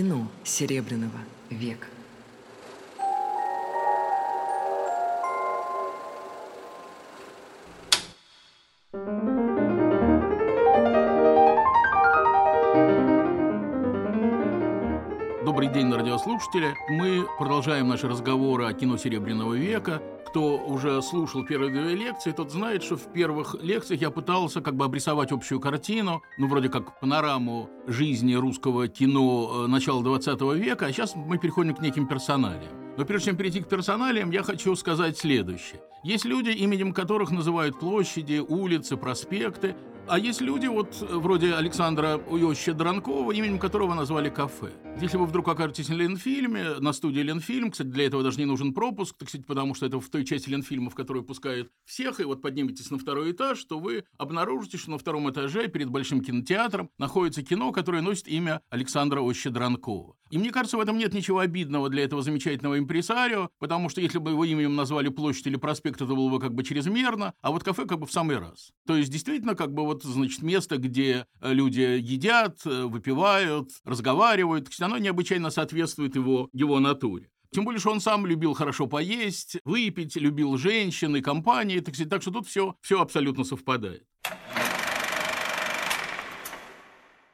Кино Серебряного века. Добрый день, радиослушатели. Мы продолжаем наши разговоры о кино Серебряного века. Кто уже слушал первые две лекции, тот знает, что в первых лекциях я пытался как бы обрисовать общую картину, ну, вроде как панораму жизни русского кино э, начала 20 века, а сейчас мы переходим к неким персоналиям. Но прежде чем перейти к персоналиям, я хочу сказать следующее. Есть люди, именем которых называют площади, улицы, проспекты, а есть люди, вот вроде Александра Уёща Дранкова, именем которого назвали кафе. Если вы вдруг окажетесь на Ленфильме, на студии Ленфильм, кстати, для этого даже не нужен пропуск, так сказать, потому что это в той части Ленфильма, в которую пускают всех, и вот подниметесь на второй этаж, то вы обнаружите, что на втором этаже перед Большим кинотеатром находится кино, которое носит имя Александра Оща Дранкова. И мне кажется, в этом нет ничего обидного для этого замечательного импресарио, потому что если бы его именем назвали площадь или проспект, это было бы как бы чрезмерно, а вот кафе как бы в самый раз. То есть действительно как бы вот, значит, место, где э, люди едят, э, выпивают, разговаривают, оно необычайно соответствует его, его натуре. Тем более, что он сам любил хорошо поесть, выпить, любил женщин и компании, так, так что тут все, все абсолютно совпадает.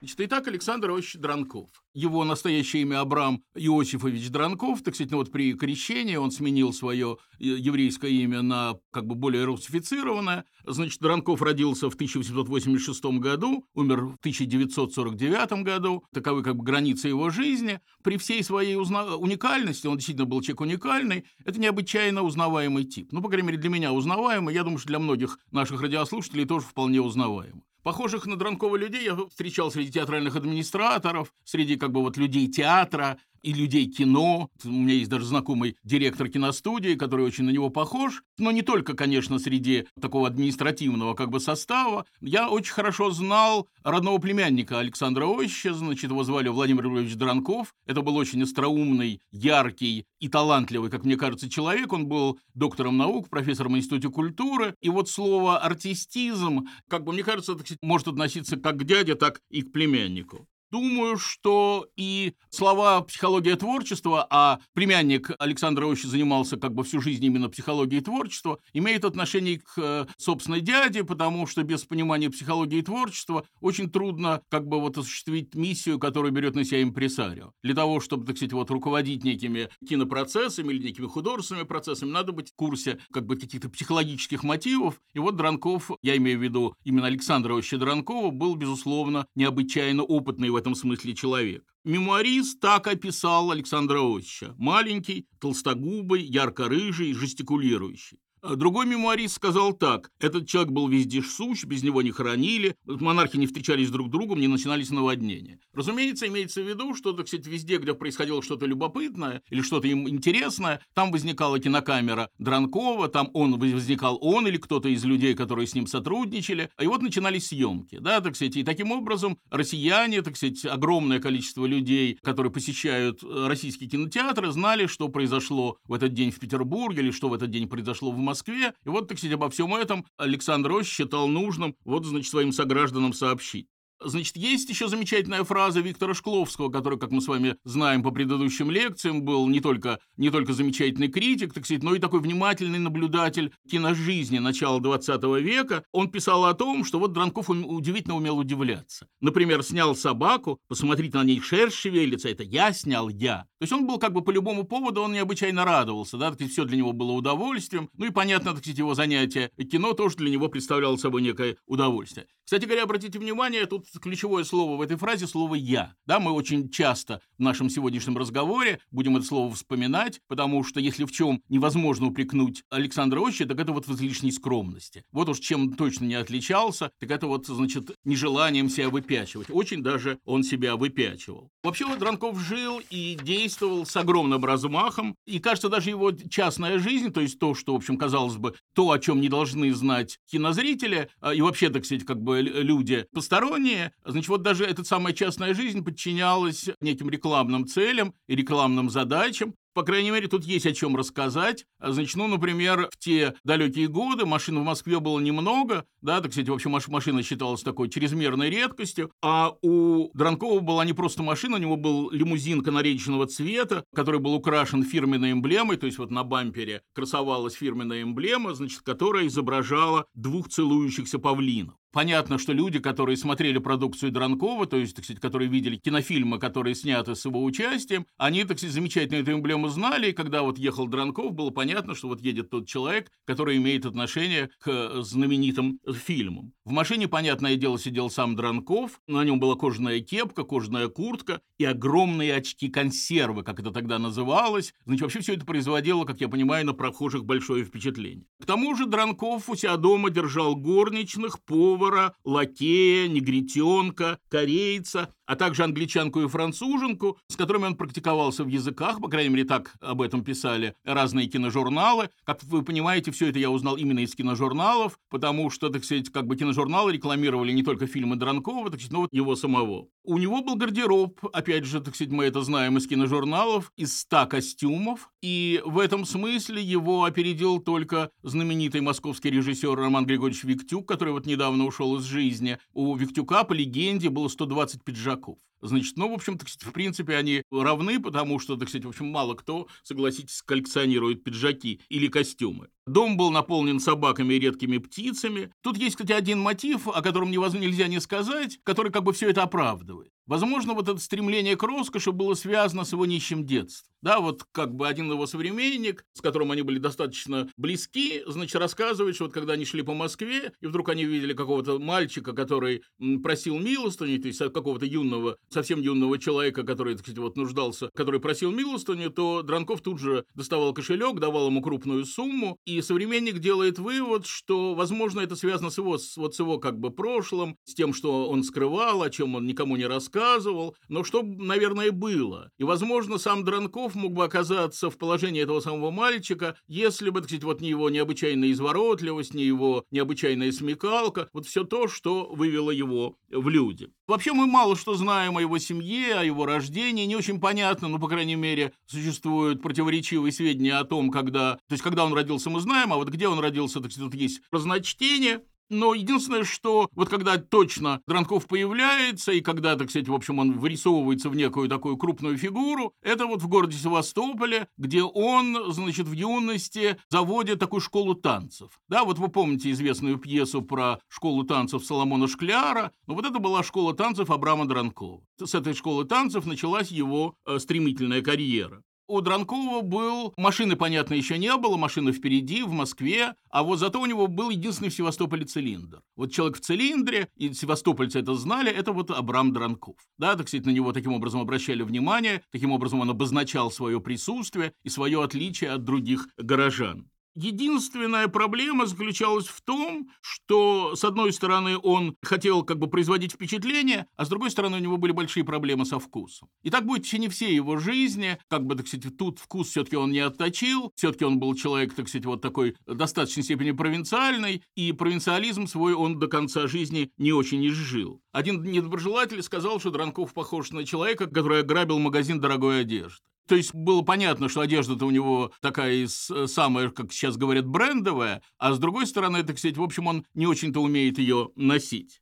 Значит, итак, Александр Иосифович Дранков. Его настоящее имя Абрам Иосифович Дранков. Так сказать, ну вот при крещении он сменил свое э, еврейское имя на как бы более русифицированное. Значит, Дранков родился в 1886 году, умер в 1949 году. Таковы как бы границы его жизни. При всей своей узна... уникальности, он действительно был человек уникальный, это необычайно узнаваемый тип. Ну, по крайней мере, для меня узнаваемый. Я думаю, что для многих наших радиослушателей тоже вполне узнаваемый. Похожих на Дранкова людей я встречал среди театральных администраторов, среди как бы вот людей театра, и людей кино. У меня есть даже знакомый директор киностудии, который очень на него похож. Но не только, конечно, среди такого административного как бы состава. Я очень хорошо знал родного племянника Александра Оща, значит, его звали Владимир Ильич Дранков. Это был очень остроумный, яркий и талантливый, как мне кажется, человек. Он был доктором наук, профессором в Институте культуры. И вот слово «артистизм», как бы, мне кажется, может относиться как к дяде, так и к племяннику. Думаю, что и слова «психология творчества», а племянник Александра Ивановича занимался как бы всю жизнь именно психологией творчества, имеет отношение к э, собственной дяде, потому что без понимания психологии творчества очень трудно как бы вот осуществить миссию, которую берет на себя импресарио. Для того, чтобы, так сказать, вот руководить некими кинопроцессами или некими художественными процессами, надо быть в курсе как бы каких-то психологических мотивов. И вот Дранков, я имею в виду именно Александра Ивановича Дранкова, был, безусловно, необычайно опытный в этом смысле человек. Мемуарист так описал Александра Иосифовича. Маленький, толстогубый, ярко-рыжий, жестикулирующий. А другой мемуарист сказал так. Этот человек был везде сущ, без него не хоронили, монархи не встречались друг с другом, не начинались наводнения. Разумеется, имеется в виду, что, так сказать, везде, где происходило что-то любопытное или что-то им интересное, там возникала кинокамера Дранкова, там он возникал он или кто-то из людей, которые с ним сотрудничали, и вот начинались съемки, да, так сказать, и таким образом россияне, так сказать, огромное количество людей, которые посещают э, российские кинотеатры, знали, что произошло в этот день в Петербурге или что в этот день произошло в Москве, Москве. И вот, так сказать, обо всем этом Александр Ось считал нужным вот, значит, своим согражданам сообщить. Значит, есть еще замечательная фраза Виктора Шкловского, который, как мы с вами знаем по предыдущим лекциям, был не только, не только замечательный критик, так сказать, но и такой внимательный наблюдатель киножизни начала 20 века. Он писал о том, что вот Дранков удивительно умел удивляться. Например, снял собаку, посмотрите, на ней шерсть шевелится, это я снял, я. То есть он был как бы по любому поводу, он необычайно радовался, да, так все для него было удовольствием. Ну и понятно, так сказать, его занятие кино тоже для него представляло собой некое удовольствие. Кстати говоря, обратите внимание, тут ключевое слово в этой фразе – слово «я». Да, мы очень часто в нашем сегодняшнем разговоре будем это слово вспоминать, потому что если в чем невозможно упрекнуть Александра Оща, так это вот в излишней скромности. Вот уж чем точно не отличался, так это вот, значит, нежеланием себя выпячивать. Очень даже он себя выпячивал. Вообще вот Дранков жил и действовал с огромным размахом, и, кажется, даже его частная жизнь, то есть то, что, в общем, казалось бы, то, о чем не должны знать кинозрители, а, и вообще, так сказать, как бы люди посторонние, значит, вот даже эта самая частная жизнь подчинялась неким рекламным целям и рекламным задачам. По крайней мере, тут есть о чем рассказать. Значит, ну, например, в те далекие годы машин в Москве было немного, да, так сказать, в общем, машина считалась такой чрезмерной редкостью, а у Дранкова была не просто машина, у него был лимузин канаречного цвета, который был украшен фирменной эмблемой, то есть вот на бампере красовалась фирменная эмблема, значит, которая изображала двух целующихся павлинов. Понятно, что люди, которые смотрели продукцию Дранкова, то есть, так сказать, которые видели кинофильмы, которые сняты с его участием, они, так сказать, замечательно эту эмблему знали, и когда вот ехал Дранков, было понятно, что вот едет тот человек, который имеет отношение к знаменитым фильмам. В машине, понятное дело, сидел сам Дранков, на нем была кожаная кепка, кожаная куртка и огромные очки-консервы, как это тогда называлось. Значит, вообще все это производило, как я понимаю, на прохожих большое впечатление. К тому же Дранков у себя дома держал горничных, повар, повара, лакея, негритенка, корейца, а также англичанку и француженку, с которыми он практиковался в языках, по крайней мере, так об этом писали разные киножурналы. Как вы понимаете, все это я узнал именно из киножурналов, потому что, так сказать, как бы киножурналы рекламировали не только фильмы Дранкова, так сказать, но вот его самого. У него был гардероб, опять же, так сказать, мы это знаем из киножурналов, из ста костюмов, и в этом смысле его опередил только знаменитый московский режиссер Роман Григорьевич Виктюк, который вот недавно ушел из жизни. У Виктюка, по легенде, было 120 пиджаков игроков. Значит, ну, в общем, так сказать, в принципе, они равны, потому что, так сказать, в общем, мало кто, согласитесь, коллекционирует пиджаки или костюмы. Дом был наполнен собаками и редкими птицами. Тут есть, кстати, один мотив, о котором нельзя не сказать, который как бы все это оправдывает. Возможно, вот это стремление к роскоши было связано с его нищим детством. Да, вот как бы один его современник, с которым они были достаточно близки, значит, рассказывает, что вот когда они шли по Москве, и вдруг они видели какого-то мальчика, который просил милостыню, то есть какого-то юного, совсем юного человека, который, так сказать, вот нуждался, который просил милостыню, то Дранков тут же доставал кошелек, давал ему крупную сумму, и современник делает вывод, что, возможно, это связано с его, вот с его как бы прошлым, с тем, что он скрывал, о чем он никому не рассказывал, рассказывал, но что, наверное, было. И, возможно, сам Дранков мог бы оказаться в положении этого самого мальчика, если бы, так сказать, вот не его необычайная изворотливость, не его необычайная смекалка, вот все то, что вывело его в люди. Вообще мы мало что знаем о его семье, о его рождении, не очень понятно, но, по крайней мере, существуют противоречивые сведения о том, когда... То есть, когда он родился, мы знаем, а вот где он родился, так сказать, тут есть разночтение, но единственное, что вот когда точно Дранков появляется, и когда, так сказать, в общем, он вырисовывается в некую такую крупную фигуру, это вот в городе Севастополе, где он, значит, в юности заводит такую школу танцев. Да, вот вы помните известную пьесу про школу танцев Соломона Шкляра, но вот это была школа танцев Абрама Дранкова. С этой школы танцев началась его э, стремительная карьера. У Дранкова был... Машины, понятно, еще не было, машина впереди, в Москве, а вот зато у него был единственный в Севастополе цилиндр. Вот человек в цилиндре, и севастопольцы это знали, это вот Абрам Дранков. Да, так сказать, на него таким образом обращали внимание, таким образом он обозначал свое присутствие и свое отличие от других горожан. Единственная проблема заключалась в том, что, с одной стороны, он хотел как бы производить впечатление, а с другой стороны, у него были большие проблемы со вкусом. И так будет в течение всей его жизни, как бы, так сказать, тут вкус все-таки он не отточил, все-таки он был человек, так сказать, вот такой достаточной степени провинциальный, и провинциализм свой он до конца жизни не очень изжил. Один недоброжелатель сказал, что Дранков похож на человека, который ограбил магазин дорогой одежды. То есть было понятно, что одежда-то у него такая самая, как сейчас говорят, брендовая, а с другой стороны, так сказать, в общем, он не очень-то умеет ее носить.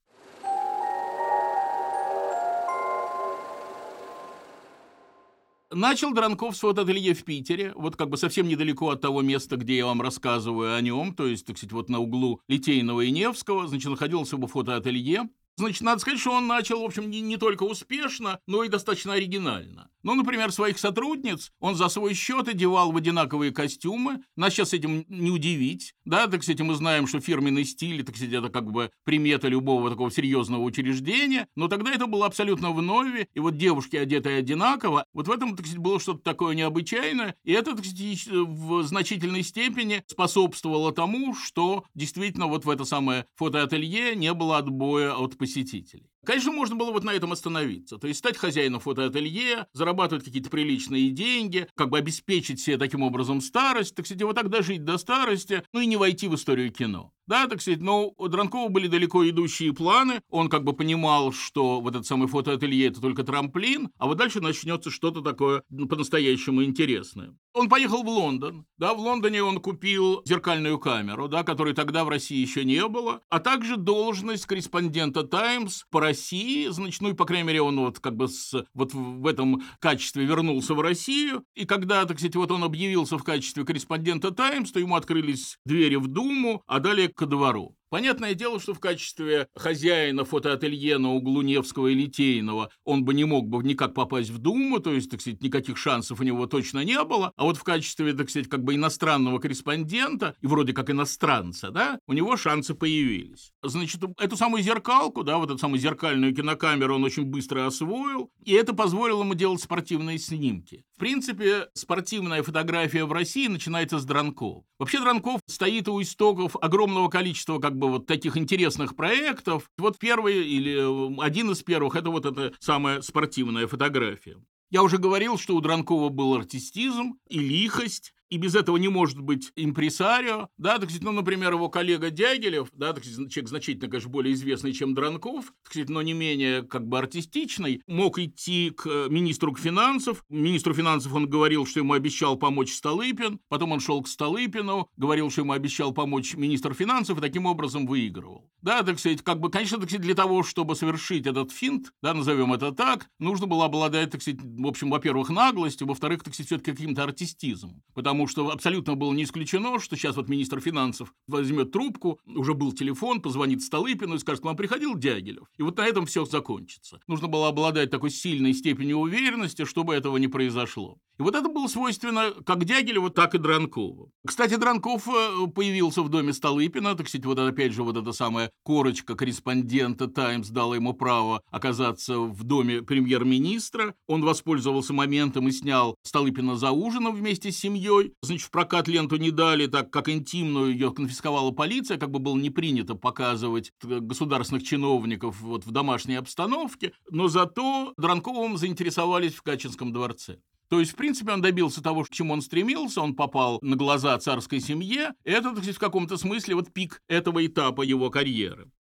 Начал Дранков с фотоателье в Питере, вот как бы совсем недалеко от того места, где я вам рассказываю о нем, то есть, так сказать, вот на углу Литейного и Невского, значит, находился его фотоателье. Значит, надо сказать, что он начал, в общем, не, не только успешно, но и достаточно оригинально. Ну, например, своих сотрудниц он за свой счет одевал в одинаковые костюмы. Нас сейчас этим не удивить, да, так сказать, мы знаем, что фирменный стиль, так сказать, это как бы примета любого такого серьезного учреждения, но тогда это было абсолютно вновь, и вот девушки, одетые одинаково, вот в этом, так сказать, было что-то такое необычайное, и это, так сказать, в значительной степени способствовало тому, что действительно вот в это самое фотоателье не было отбоя от посетителей. Конечно, можно было вот на этом остановиться. То есть стать хозяином фотоателье, зарабатывать какие-то приличные деньги, как бы обеспечить себе таким образом старость, так сказать, вот так дожить до старости, ну и не войти в историю кино. Да, так сказать, но у Дранкова были далеко идущие планы. Он как бы понимал, что вот этот самый фотоателье – это только трамплин, а вот дальше начнется что-то такое ну, по-настоящему интересное. Он поехал в Лондон. Да, в Лондоне он купил зеркальную камеру, да, которой тогда в России еще не было, а также должность корреспондента «Таймс» по России. Значит, ну и, по крайней мере, он вот как бы с, вот в этом качестве вернулся в Россию. И когда, так сказать, вот он объявился в качестве корреспондента «Таймс», то ему открылись двери в Думу, а далее ко двору. Понятное дело, что в качестве хозяина фотоателье на углу Невского и Литейного он бы не мог бы никак попасть в Думу, то есть, так сказать, никаких шансов у него точно не было. А вот в качестве, так сказать, как бы иностранного корреспондента, и вроде как иностранца, да, у него шансы появились. Значит, эту самую зеркалку, да, вот эту самую зеркальную кинокамеру он очень быстро освоил, и это позволило ему делать спортивные снимки. В принципе, спортивная фотография в России начинается с Дранков. Вообще Дранков стоит у истоков огромного количества как бы вот таких интересных проектов. Вот первый или э, один из первых – это вот эта самая спортивная фотография. Я уже говорил, что у Дранкова был артистизм и лихость, и без этого не может быть импресарио, да, так сказать, ну, например, его коллега Дягилев, да, так сказать, человек значительно, конечно, более известный, чем Дранков, так сказать, но не менее, как бы, артистичный, мог идти к э, министру финансов, министру финансов он говорил, что ему обещал помочь Столыпин, потом он шел к Столыпину, говорил, что ему обещал помочь министр финансов, и таким образом выигрывал. Да, так сказать, как бы, конечно, так сказать, для того, чтобы совершить этот финт, да, назовем это так, нужно было обладать, так сказать, в общем, во-первых, наглостью, во-вторых, так сказать, все-таки каким-то артистизмом, потому что абсолютно было не исключено, что сейчас вот министр финансов возьмет трубку, уже был телефон, позвонит Столыпину и скажет, к вам приходил Дягилев. И вот на этом все закончится. Нужно было обладать такой сильной степенью уверенности, чтобы этого не произошло. И вот это было свойственно как Дягилеву, так и Дранкову. Кстати, Дранков э, появился в доме Столыпина, так сказать, вот опять же вот эта самая корочка корреспондента «Таймс» дала ему право оказаться в доме премьер-министра. Он воспользовался моментом и снял Столыпина за ужином вместе с семьей. Значит, в прокат ленту не дали, так как интимную ее конфисковала полиция, как бы было не принято показывать государственных чиновников вот в домашней обстановке, но зато Дранковым заинтересовались в Качинском дворце. То есть, в принципе, он добился того, к чему он стремился, он попал на глаза царской семье. Это, в каком-то смысле вот пик этого этапа его карьеры.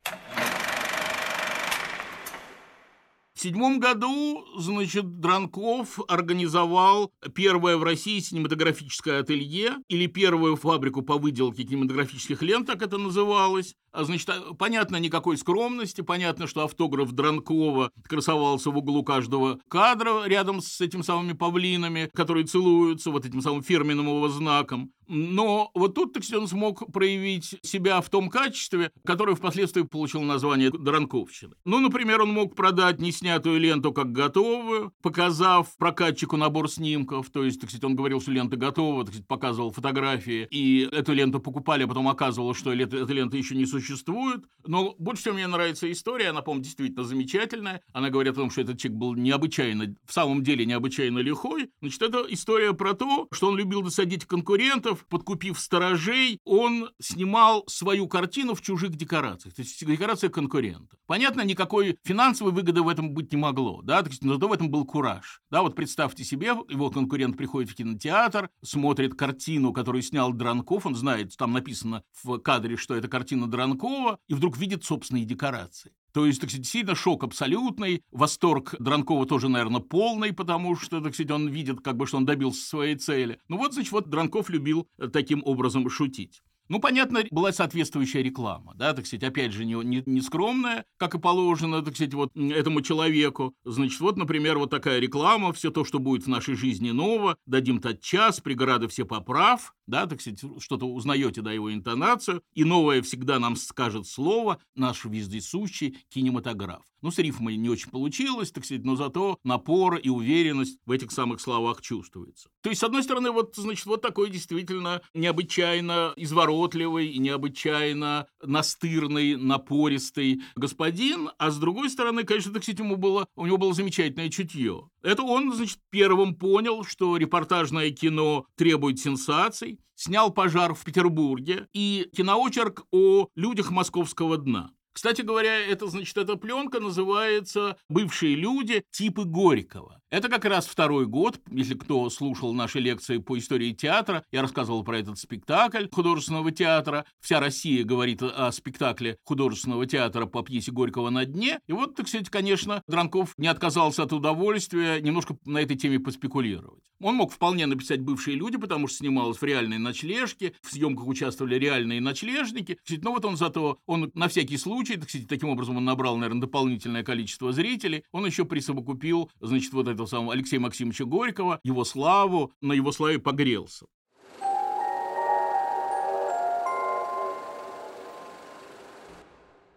В седьмом году, значит, Дранков организовал первое в России синематографическое ателье или первую фабрику по выделке кинематографических лент, так это называлось. А, значит, а, понятно, никакой скромности, понятно, что автограф Дранкова красовался в углу каждого кадра рядом с этими самыми павлинами, которые целуются, вот этим самым фирменным его знаком. Но вот тут, так он смог проявить себя в том качестве, которое впоследствии получил название Дранковщины. Ну, например, он мог продать неснятую ленту как готовую, показав прокатчику набор снимков, то есть, так сказать, он говорил, что лента готова, так сказать, показывал фотографии, и эту ленту покупали, а потом оказывалось, что эта лента еще не существует. Но больше всего мне нравится история, она, по-моему, действительно замечательная. Она говорит о том, что этот человек был необычайно, в самом деле необычайно лихой. Значит, это история про то, что он любил досадить конкурентов, Мамонтов, подкупив сторожей, он снимал свою картину в чужих декорациях, то есть в декорациях конкурента. Понятно, никакой финансовой выгоды в этом быть не могло, да, но зато в этом был кураж. Да, вот представьте себе, его конкурент приходит в кинотеатр, смотрит картину, которую снял Дранков, он знает, там написано в кадре, что это картина Дранкова, и вдруг видит собственные декорации. То есть, так сказать, сильно шок абсолютный, восторг Дранкова тоже, наверное, полный, потому что, так сказать, он видит, как бы, что он добился своей цели. Ну вот, значит, вот Дранков любил э, таким образом шутить. Ну, понятно, была соответствующая реклама, да, так сказать, опять же, не, не, не скромная, как и положено, так сказать, вот этому человеку. Значит, вот, например, вот такая реклама, все то, что будет в нашей жизни ново, дадим тот час, преграды все поправ, да, так сказать, что-то узнаете, да, его интонацию, и новое всегда нам скажет слово, наш вездесущий кинематограф. Ну, с рифмой не очень получилось, так сказать, но зато напор и уверенность в этих самых словах чувствуется. То есть, с одной стороны, вот, значит, вот такой действительно необычайно изворотливый и необычайно настырный, напористый господин, а с другой стороны, конечно, так сказать, ему было, у него было замечательное чутье. Это он, значит, первым понял, что репортажное кино требует сенсаций, снял пожар в Петербурге и киноочерк о людях московского дна. Кстати говоря, это, значит, эта пленка называется «Бывшие люди. Типы Горького». Это как раз второй год, если кто слушал наши лекции по истории театра, я рассказывал про этот спектакль художественного театра. Вся Россия говорит о спектакле художественного театра по пьесе Горького «На дне». И вот, так сказать, конечно, Дранков не отказался от удовольствия немножко на этой теме поспекулировать. Он мог вполне написать «Бывшие люди», потому что снималось в реальной ночлежке, в съемках участвовали реальные ночлежники. Но вот он зато, он на всякий случай, так сказать, таким образом он набрал, наверное, дополнительное количество зрителей, он еще присовокупил, значит, вот это этого самого Алексея Максимовича Горького, его славу, на его славе погрелся.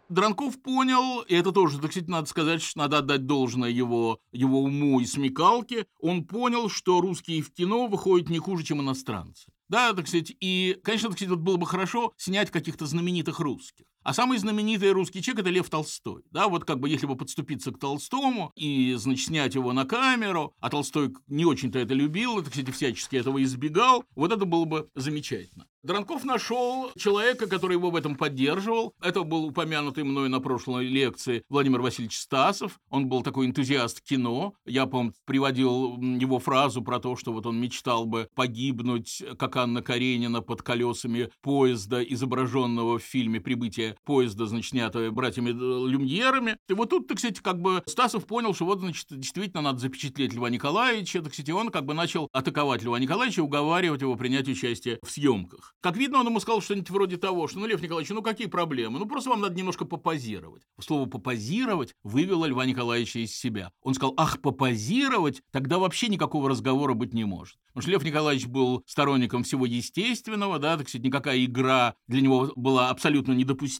Дранков понял, и это тоже, так сказать, надо сказать, что надо отдать должное его, его уму и смекалке, он понял, что русские в кино выходят не хуже, чем иностранцы. Да, так сказать, и, конечно, так сказать, вот было бы хорошо снять каких-то знаменитых русских. А самый знаменитый русский человек – это Лев Толстой. Да, вот как бы если бы подступиться к Толстому и, значит, снять его на камеру, а Толстой не очень-то это любил, так сказать, всячески этого избегал, вот это было бы замечательно. Дранков нашел человека, который его в этом поддерживал. Это был упомянутый мной на прошлой лекции Владимир Васильевич Стасов. Он был такой энтузиаст кино. Я, помню, приводил его фразу про то, что вот он мечтал бы погибнуть, как Анна Каренина, под колесами поезда, изображенного в фильме «Прибытие поезда, значит, снятого братьями Люмьерами. И вот тут, так сказать, как бы Стасов понял, что вот, значит, действительно надо запечатлеть Льва Николаевича, так сказать, и он как бы начал атаковать Льва Николаевича, уговаривать его принять участие в съемках. Как видно, он ему сказал что-нибудь вроде того, что, ну, Лев Николаевич, ну какие проблемы? Ну, просто вам надо немножко попозировать. Слово «попозировать» вывело Льва Николаевича из себя. Он сказал, ах, попозировать? Тогда вообще никакого разговора быть не может. Потому что Лев Николаевич был сторонником всего естественного, да, так сказать, никакая игра для него была абсолютно недопустима,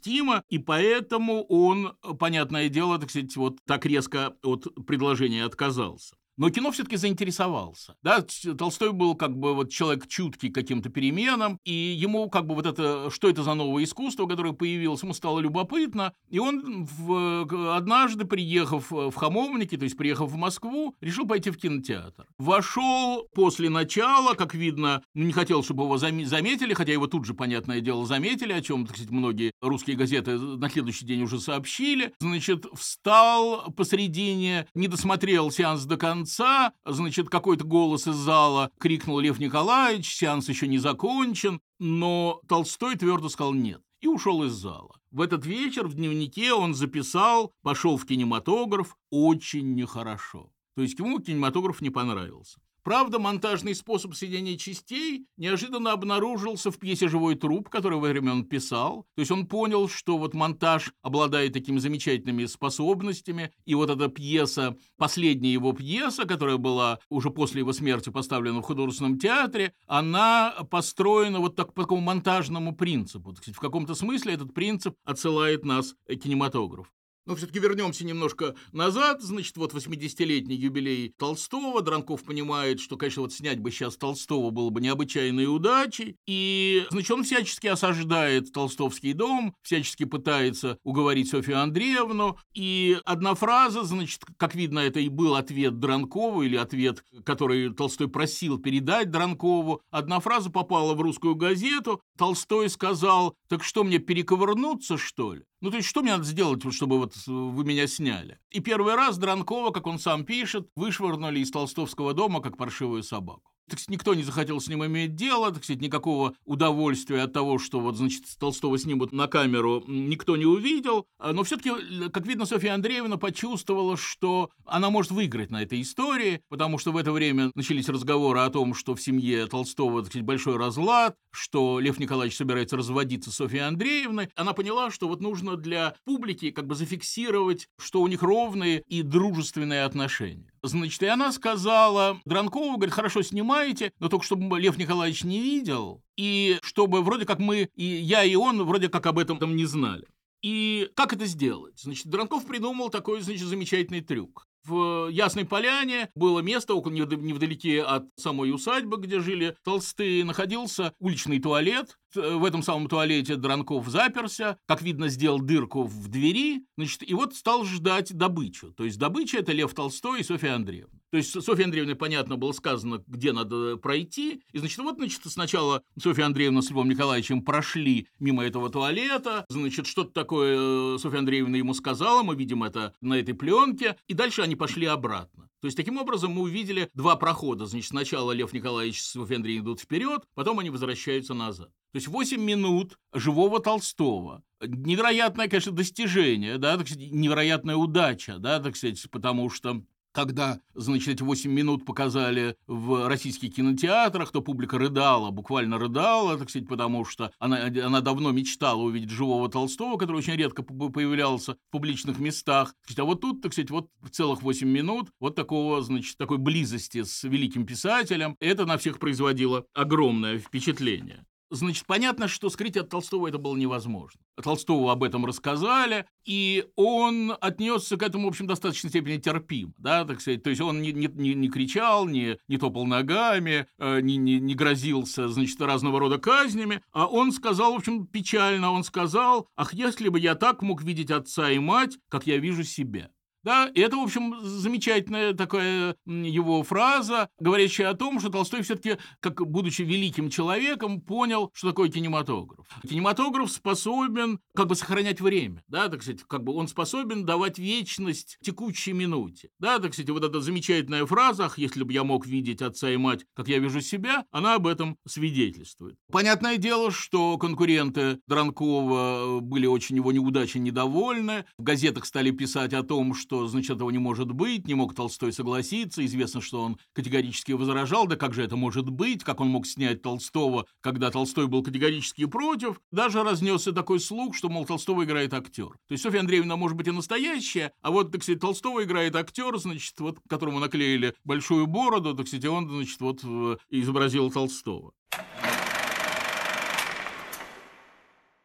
и поэтому он, понятное дело, так сказать, вот так резко от предложения отказался. Но кино все-таки заинтересовался. Да? Толстой был как бы вот человек чуткий к каким-то переменам, и ему как бы вот это, что это за новое искусство, которое появилось, ему стало любопытно, и он в, однажды, приехав в Хамовники, то есть приехав в Москву, решил пойти в кинотеатр. Вошел после начала, как видно, ну, не хотел, чтобы его заметили, хотя его тут же, понятное дело, заметили, о чем, так сказать, многие русские газеты на следующий день уже сообщили. Значит, встал посредине, не досмотрел сеанс до конца, конца, значит, какой-то голос из зала крикнул Лев Николаевич, сеанс еще не закончен, но Толстой твердо сказал «нет» и ушел из зала. В этот вечер в дневнике он записал, пошел в кинематограф очень нехорошо. То есть ему кинематограф не понравился. Правда, монтажный способ соединения частей неожиданно обнаружился в пьесе «Живой труп», которую во время он писал. То есть он понял, что вот монтаж обладает такими замечательными способностями, и вот эта пьеса, последняя его пьеса, которая была уже после его смерти поставлена в художественном театре, она построена вот так по такому монтажному принципу. Так сказать, в каком-то смысле этот принцип отсылает нас к кинематографу. Но все-таки вернемся немножко назад. Значит, вот 80-летний юбилей Толстого. Дранков понимает, что, конечно, вот снять бы сейчас Толстого было бы необычайной удачей. И, значит, он всячески осаждает Толстовский дом, всячески пытается уговорить Софью Андреевну. И одна фраза, значит, как видно, это и был ответ Дранкову, или ответ, который Толстой просил передать Дранкову. Одна фраза попала в русскую газету. Толстой сказал, так что мне перековырнуться, что ли? Ну, то есть, что мне надо сделать, чтобы вот вы меня сняли? И первый раз Дранкова, как он сам пишет, вышвырнули из толстовского дома, как паршивую собаку так сказать, никто не захотел с ним иметь дело, так сказать, никакого удовольствия от того, что вот, значит, Толстого снимут на камеру, никто не увидел. А, но все-таки, как видно, Софья Андреевна почувствовала, что она может выиграть на этой истории, потому что в это время начались разговоры о том, что в семье Толстого, так сказать, большой разлад, что Лев Николаевич собирается разводиться с Софьей Андреевной. Она поняла, что вот нужно для публики как бы зафиксировать, что у них ровные и дружественные отношения. Значит, и она сказала Дранкову, говорит, хорошо снимаете, но только чтобы Лев Николаевич не видел, и чтобы вроде как мы, и я, и он вроде как об этом там не знали. И как это сделать? Значит, Дранков придумал такой, значит, замечательный трюк. В Ясной Поляне было место, около невдалеке от самой усадьбы, где жили Толстые, находился уличный туалет, в этом самом туалете Дранков заперся, как видно, сделал дырку в двери, значит, и вот стал ждать добычу. То есть добыча – это Лев Толстой и Софья Андреевна. То есть Софья Андреевна, понятно, было сказано, где надо пройти. И, значит, вот, значит, сначала Софья Андреевна с Львом Николаевичем прошли мимо этого туалета. Значит, что-то такое э, Софья Андреевна ему сказала, мы видим это на этой пленке. И дальше они пошли обратно. То есть, таким образом, мы увидели два прохода. Значит, сначала Лев Николаевич с Софьей Андреевной идут вперед, потом они возвращаются назад. То есть 8 минут живого Толстого. Невероятное, конечно, достижение, да, так сказать, невероятная удача, да, так сказать, потому что когда, значит, эти 8 минут показали в российских кинотеатрах, то публика рыдала, буквально рыдала, так сказать, потому что она, она давно мечтала увидеть живого Толстого, который очень редко появлялся в публичных местах. А вот тут, так сказать, вот целых 8 минут вот такого, значит, такой близости с великим писателем. Это на всех производило огромное впечатление. Значит, понятно, что скрыть от Толстого это было невозможно. Толстого об этом рассказали, и он отнесся к этому, в общем, в достаточной степени терпим, да, так сказать. То есть он не, не, не кричал, не, не топал ногами, э, не, не, не грозился, значит, разного рода казнями, а он сказал, в общем, печально, он сказал, ах, если бы я так мог видеть отца и мать, как я вижу себя. Да, и это, в общем, замечательная такая его фраза, говорящая о том, что Толстой все-таки, как будучи великим человеком, понял, что такое кинематограф. Кинематограф способен как бы сохранять время, да, так сказать, как бы он способен давать вечность текущей минуте. Да, так сказать, вот эта замечательная фраза, ах, если бы я мог видеть отца и мать, как я вижу себя, она об этом свидетельствует. Понятное дело, что конкуренты Дранкова были очень его неудачи недовольны. В газетах стали писать о том, что что, значит, этого не может быть, не мог Толстой согласиться, известно, что он категорически возражал, да как же это может быть, как он мог снять Толстого, когда Толстой был категорически против, даже разнесся такой слух, что, мол, Толстого играет актер. То есть Софья Андреевна может быть и настоящая, а вот, так сказать, Толстого играет актер, значит, вот, которому наклеили большую бороду, так сказать, он, значит, вот изобразил Толстого.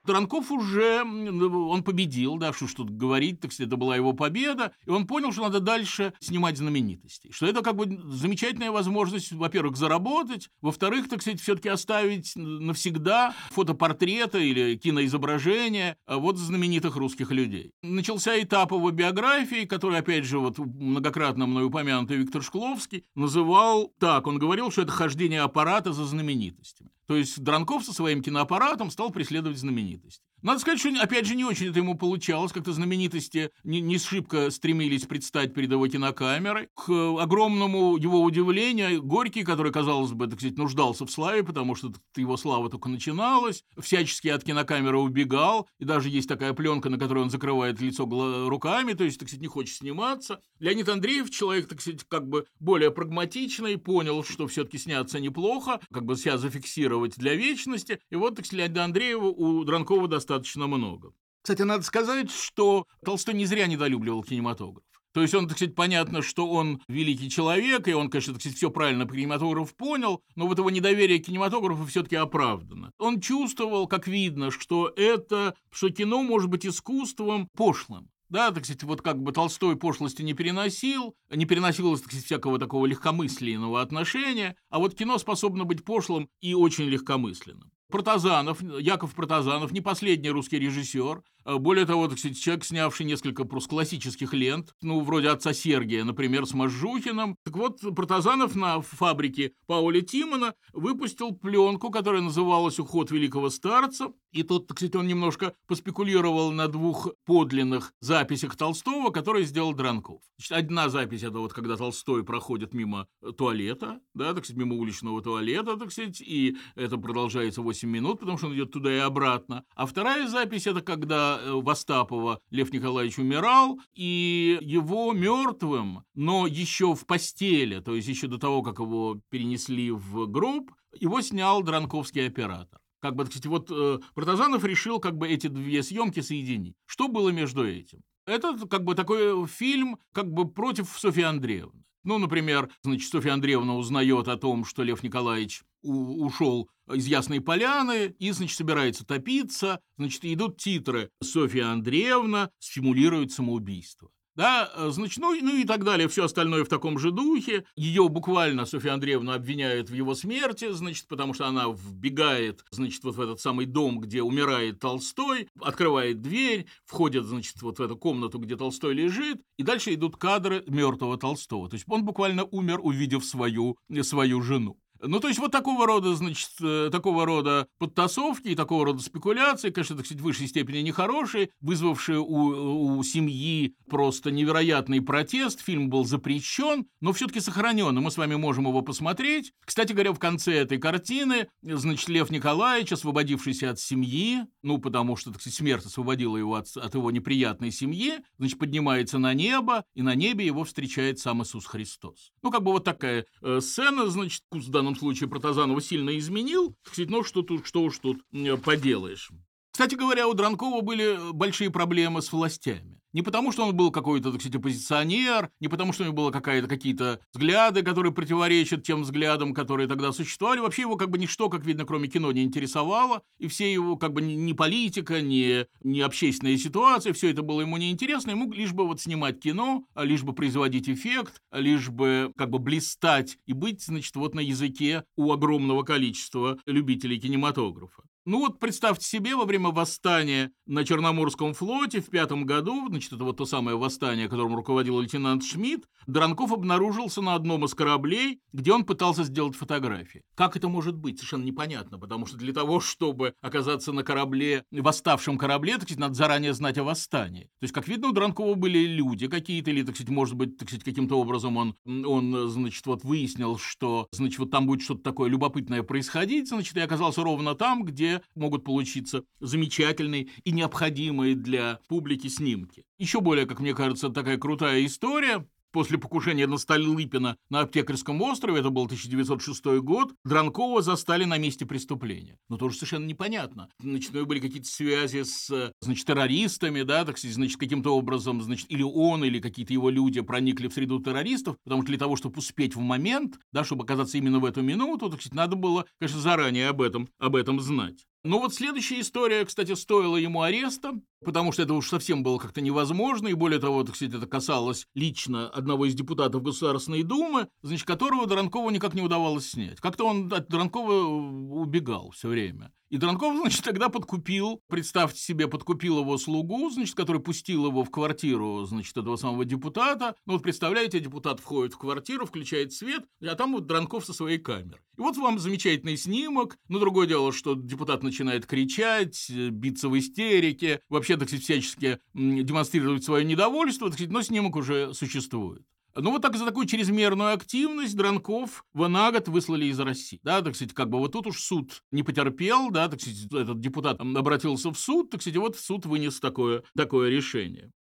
Дранков уже, он победил, да, что что тут говорить, так сказать, это была его победа, и он понял, что надо дальше снимать знаменитостей, что это как бы замечательная возможность, во-первых, заработать, во-вторых, так сказать, все-таки оставить навсегда фотопортреты или киноизображения а, вот знаменитых русских людей. Начался этап его биографии, который, опять же, вот многократно мной упомянутый Виктор Шкловский называл так, он говорил, что это хождение аппарата за знаменитостями. То есть Дранков со своим киноаппаратом стал преследовать знаменитость. Надо сказать, что, опять же, не очень это ему получалось. Как-то знаменитости не, не шибко стремились предстать перед его кинокамерой. К огромному его удивлению, Горький, который, казалось бы, так сказать, нуждался в славе, потому что его слава только начиналась, всячески от кинокамеры убегал, и даже есть такая пленка, на которой он закрывает лицо руками, то есть, так сказать, не хочет сниматься. Леонид Андреев, человек, так сказать, как бы более прагматичный, понял, что все-таки сняться неплохо, как бы себя зафиксировать для вечности, и вот, так сказать, Леонида Андреева у Дранкова достаточно достаточно много. Кстати, надо сказать, что Толстой не зря недолюбливал кинематограф. То есть он, так сказать, понятно, что он великий человек, и он, конечно, так сказать, все правильно по кинематографу понял, но вот его недоверие к кинематографу все-таки оправдано. Он чувствовал, как видно, что это, что кино может быть искусством пошлым. Да, так сказать, вот как бы Толстой пошлости не переносил, не переносилось, так сказать, всякого такого легкомысленного отношения, а вот кино способно быть пошлым и очень легкомысленным. Протазанов, Яков Протазанов, не последний русский режиссер, более того, так сказать, человек, снявший несколько просто классических лент, ну, вроде «Отца Сергия», например, с Можжухиным. Так вот, Протазанов на фабрике Пауля Тимона выпустил пленку, которая называлась «Уход великого старца». И тут, так сказать, он немножко поспекулировал на двух подлинных записях Толстого, которые сделал Дранков. Значит, одна запись — это вот когда Толстой проходит мимо туалета, да, так сказать, мимо уличного туалета, так сказать, и это продолжается 8 минут, потому что он идет туда и обратно. А вторая запись — это когда Э, Востапова Лев Николаевич умирал, и его мертвым, но еще в постели, то есть еще до того, как его перенесли в гроб, его снял Дранковский оператор. Как бы, кстати, вот э, Протазанов решил как бы эти две съемки соединить. Что было между этим? Это как бы такой фильм как бы против Софьи Андреевны. Ну, например, значит, Софья Андреевна узнает о том, что Лев Николаевич ушел из Ясной Поляны и, значит, собирается топиться. Значит, идут титры «Софья Андреевна стимулирует самоубийство». Да, э, значит, ну, ну и так далее, все остальное в таком же духе. Ее буквально Софья Андреевна обвиняют в его смерти, значит, потому что она вбегает, значит, вот в этот самый дом, где умирает Толстой, открывает дверь, входит, значит, вот в эту комнату, где Толстой лежит, и дальше идут кадры мертвого Толстого. То есть он буквально умер, увидев свою, свою жену. Ну, то есть вот такого рода, значит, э, такого рода подтасовки и такого рода спекуляции, конечно, так сказать, в высшей степени нехорошие, вызвавшие у, у семьи просто невероятный протест. Фильм был запрещен, но все-таки сохранен, и мы с вами можем его посмотреть. Кстати говоря, в конце этой картины, значит, Лев Николаевич, освободившийся от семьи, ну, потому что, так сказать, смерть освободила его от, от его неприятной семьи, значит, поднимается на небо, и на небе его встречает сам Иисус Христос. Ну, как бы вот такая э, сцена, значит, в данном случае Протазанова сильно изменил, так сказать, ну, что, тут, что уж тут э, поделаешь. Кстати говоря, у Дранкова были большие проблемы с властями. Не потому, что он был какой-то, так сказать, оппозиционер, не потому, что у него какая-то, какие-то взгляды, которые противоречат тем взглядам, которые тогда существовали. Вообще его как бы ничто, как видно, кроме кино, не интересовало. И все его как бы ни политика, ни, ни общественная ситуация, все это было ему неинтересно. Ему лишь бы вот снимать кино, а лишь бы производить эффект, а лишь бы как бы блистать и быть, значит, вот на языке у огромного количества любителей кинематографа. Ну вот представьте себе, во время восстания на Черноморском флоте в пятом году, значит, это вот то самое восстание, которым руководил лейтенант Шмидт, Дранков обнаружился на одном из кораблей, где он пытался сделать фотографии. Как это может быть? Совершенно непонятно, потому что для того, чтобы оказаться на корабле, восставшем корабле, так сказать, надо заранее знать о восстании. То есть, как видно, у Дранкова были люди какие-то, или, так сказать, может быть, так сказать, каким-то образом он, он, значит, вот выяснил, что, значит, вот там будет что-то такое любопытное происходить, значит, и оказался ровно там, где могут получиться замечательные и необходимые для публики снимки. Еще более, как мне кажется, такая крутая история После покушения на Столыпина на Аптекарском острове, это был 1906 год, Дранкова застали на месте преступления. Но тоже совершенно непонятно. Значит, были какие-то связи с, значит, террористами, да, так сказать, значит, каким-то образом, значит, или он, или какие-то его люди проникли в среду террористов, потому что для того, чтобы успеть в момент, да, чтобы оказаться именно в эту минуту, так сказать, надо было, конечно, заранее об этом, об этом знать. Ну вот следующая история, кстати, стоила ему ареста, потому что это уж совсем было как-то невозможно, и более того, так сказать, это касалось лично одного из депутатов Государственной Думы, значит, которого Дранкову никак не удавалось снять. Как-то он от Дранкова убегал все время. И Дранков, значит, тогда подкупил, представьте себе, подкупил его слугу, значит, который пустил его в квартиру, значит, этого самого депутата. Ну вот представляете, депутат входит в квартиру, включает свет, а там вот Дранков со своей камерой. И вот вам замечательный снимок. Но другое дело, что депутат начинает кричать, биться в истерике, вообще, так сказать, всячески демонстрировать свое недовольство, так сказать, но снимок уже существует. Ну, вот так за такую чрезмерную активность Дранков в год выслали из России. Да, так сказать, как бы вот тут уж суд не потерпел, да, так сказать, этот депутат обратился в суд, так сказать, вот суд вынес такое, такое решение.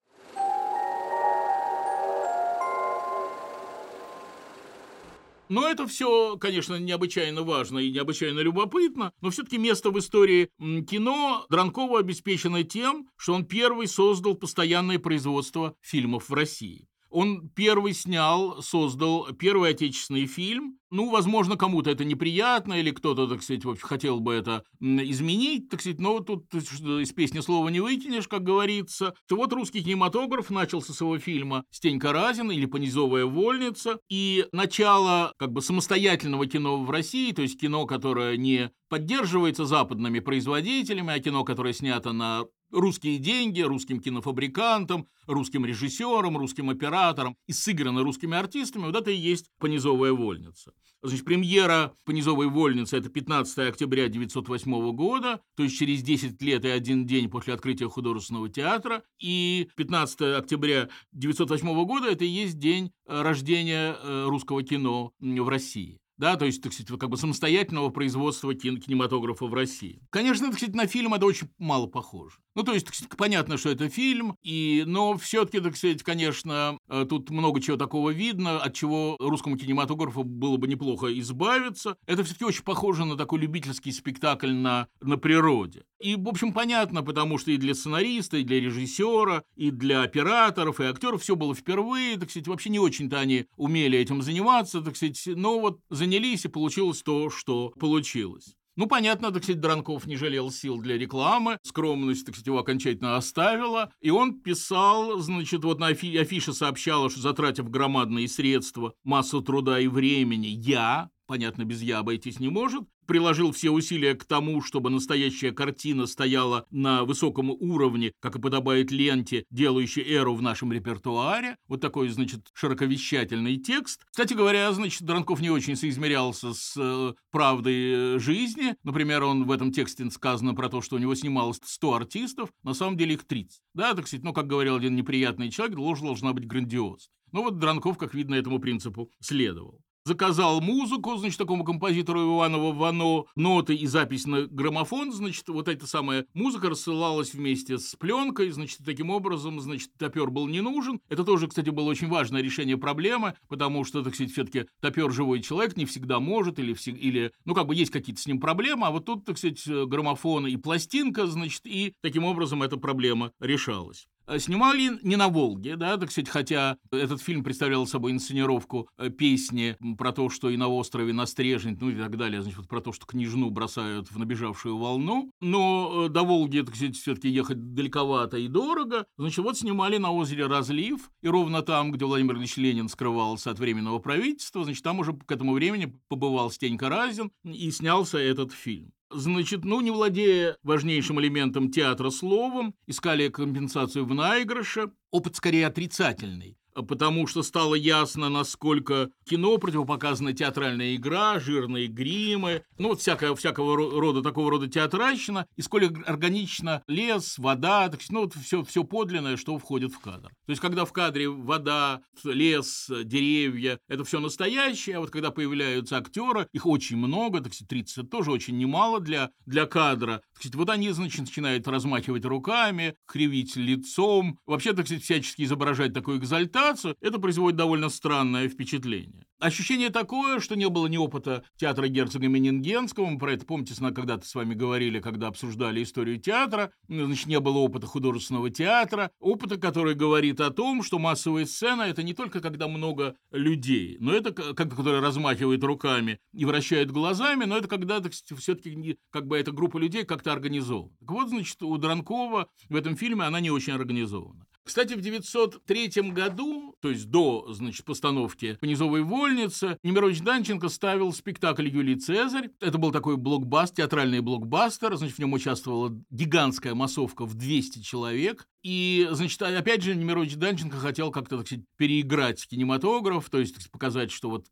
Но это все, конечно, необычайно важно и необычайно любопытно, но все-таки место в истории кино Дранкова обеспечено тем, что он первый создал постоянное производство фильмов в России. Он первый снял, создал первый отечественный фильм. Ну, возможно, кому-то это неприятно, или кто-то, так сказать, вообще хотел бы это изменить, так сказать, но тут из песни слова не выкинешь, как говорится. То вот русский кинематограф начался с его фильма «Стенька Разин» или «Понизовая вольница», и начало как бы самостоятельного кино в России, то есть кино, которое не поддерживается западными производителями, а кино, которое снято на русские деньги русским кинофабрикантам, русским режиссерам, русским операторам и сыграны русскими артистами, вот это и есть «Понизовая вольница». Значит, премьера «Понизовой вольницы» — это 15 октября 1908 года, то есть через 10 лет и один день после открытия художественного театра, и 15 октября 1908 года — это и есть день э, рождения э, русского кино в России да, то есть, так сказать, как бы самостоятельного производства кинематографа в России. Конечно, так сказать, на фильм это очень мало похоже. Ну, то есть, так сказать, понятно, что это фильм, и, но все-таки, так сказать, конечно, э, тут много чего такого видно, от чего русскому кинематографу было бы неплохо избавиться. Это все-таки очень похоже на такой любительский спектакль на, на природе. И, в общем, понятно, потому что и для сценариста, и для режиссера, и для операторов, и актеров все было впервые, так сказать, вообще не очень-то они умели этим заниматься, так сказать, но вот занялись, и получилось то, что получилось. Ну, понятно, так сказать, Дранков не жалел сил для рекламы, скромность, так сказать, его окончательно оставила, и он писал, значит, вот на афи- афише сообщала, что затратив громадные средства, массу труда и времени, я, понятно, без «я» обойтись не может, приложил все усилия к тому, чтобы настоящая картина стояла на высоком уровне, как и подобает ленте, делающей эру в нашем репертуаре. Вот такой, значит, широковещательный текст. Кстати говоря, значит, Дранков не очень соизмерялся с э, правдой э, жизни. Например, он в этом тексте сказано про то, что у него снималось 100 артистов, на самом деле их 30. Да, так сказать, ну, как говорил один неприятный человек, ложь должна быть грандиозной. Ну вот Дранков, как видно, этому принципу следовал заказал музыку, значит, такому композитору Иванову Вано, ноты и запись на граммофон, значит, вот эта самая музыка рассылалась вместе с пленкой, значит, таким образом, значит, топер был не нужен. Это тоже, кстати, было очень важное решение проблемы, потому что, так сказать, все-таки топер живой человек не всегда может, или, или, ну, как бы есть какие-то с ним проблемы, а вот тут, так сказать, граммофон и пластинка, значит, и таким образом эта проблема решалась. Э, снимали не на Волге, да, так сказать, хотя этот фильм представлял собой инсценировку э, песни про то, что и на острове Настрежень, ну и так далее, значит, про то, что княжну бросают в набежавшую волну, но э, до Волги, так сказать, все-таки ехать далековато и дорого, значит, вот снимали на озере Разлив, и ровно там, где Владимир Ильич Ленин скрывался от Временного правительства, значит, там уже к этому времени побывал Стенька Разин и снялся этот фильм. Значит, ну, не владея важнейшим элементом театра словом, искали компенсацию в наигрыше. Опыт скорее отрицательный потому что стало ясно, насколько кино противопоказана театральная игра, жирные гримы, ну вот всякое, всякого рода, такого рода театральщина, и сколь органично лес, вода, так, ну вот все, все подлинное, что входит в кадр. То есть, когда в кадре вода, лес, деревья, это все настоящее, а вот когда появляются актеры, их очень много, так сказать, 30 это тоже очень немало для, для кадра, так сказать, вот они, значит, начинают размахивать руками, кривить лицом, вообще, так сказать, всячески изображать такую экзальтацию, презентацию, это производит довольно странное впечатление. Ощущение такое, что не было ни опыта театра герцога Менингенского, мы про это, помните, когда-то с вами говорили, когда обсуждали историю театра, значит, не было опыта художественного театра, опыта, который говорит о том, что массовая сцена — это не только когда много людей, но это, как, которые размахивают руками и вращают глазами, но это когда все-таки как бы эта группа людей как-то организована. Так вот, значит, у Дранкова в этом фильме она не очень организована. Кстати, в 903 году, то есть до, значит, постановки «Понизовой вольницы», Немирович Данченко ставил спектакль «Юлий Цезарь». Это был такой блокбастер, театральный блокбастер, значит, в нем участвовала гигантская массовка в 200 человек. И, значит, опять же, Немирович Данченко хотел как-то, так сказать, переиграть кинематограф, то есть показать, что вот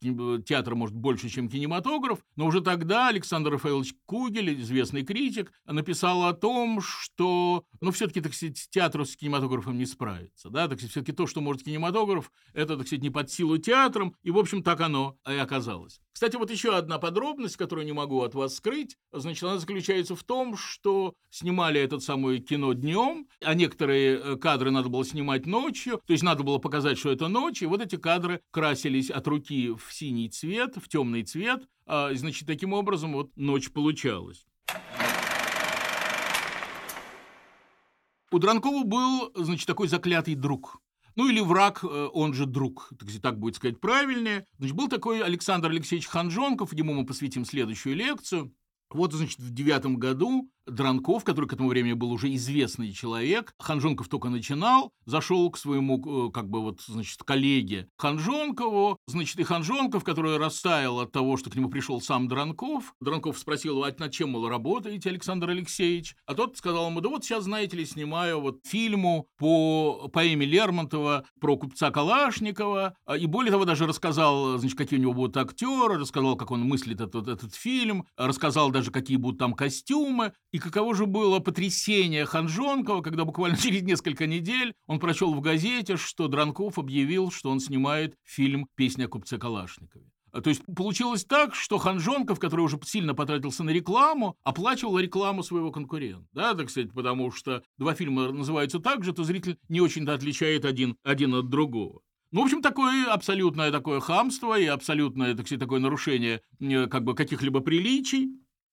театр может больше, чем кинематограф. Но уже тогда Александр Рафаэлович Кугель, известный критик, написал о том, что, ну, все-таки, так сказать, театру с кинематографом не справится, да, так все-таки то, что может кинематограф, это, так сказать, не под силу театром, и, в общем, так оно и оказалось. Кстати, вот еще одна подробность, которую не могу от вас скрыть, значит, она заключается в том, что снимали этот самый кино днем, а некоторые э, кадры надо было снимать ночью, то есть надо было показать, что это ночь, и вот эти кадры красились от руки в синий цвет, в темный цвет, а, значит, таким образом вот ночь получалась. У Дранкова был, значит, такой заклятый друг. Ну или враг, э, он же друг, так, так будет сказать правильнее. Значит, был такой Александр Алексеевич Ханжонков, ему мы посвятим следующую лекцию. Вот, значит, в девятом году Дранков, который к этому времени был уже известный человек, Ханжонков только начинал, зашел к своему, э, как бы вот, значит, коллеге Ханжонкову, значит, и Ханжонков, который растаял от того, что к нему пришел сам Дранков. Дранков спросил, а над чем, мол, работаете, Александр Алексеевич? А тот сказал ему, да вот сейчас, знаете ли, снимаю вот фильму по поэме Лермонтова про купца Калашникова, а, и более того, даже рассказал, значит, какие у него будут актеры, рассказал, как он мыслит этот, этот фильм, рассказал даже, какие будут там костюмы. И каково же было потрясение Ханжонкова, когда буквально через несколько недель он прочел в газете, что Дранков объявил, что он снимает фильм «Песня о купце Калашникове». То есть получилось так, что Ханжонков, который уже сильно потратился на рекламу, оплачивал рекламу своего конкурента. Да, так сказать, потому что два фильма называются так же, то зритель не очень-то отличает один, один от другого. Ну, в общем, такое абсолютное такое хамство и абсолютное, так сказать, такое нарушение э, как бы каких-либо приличий.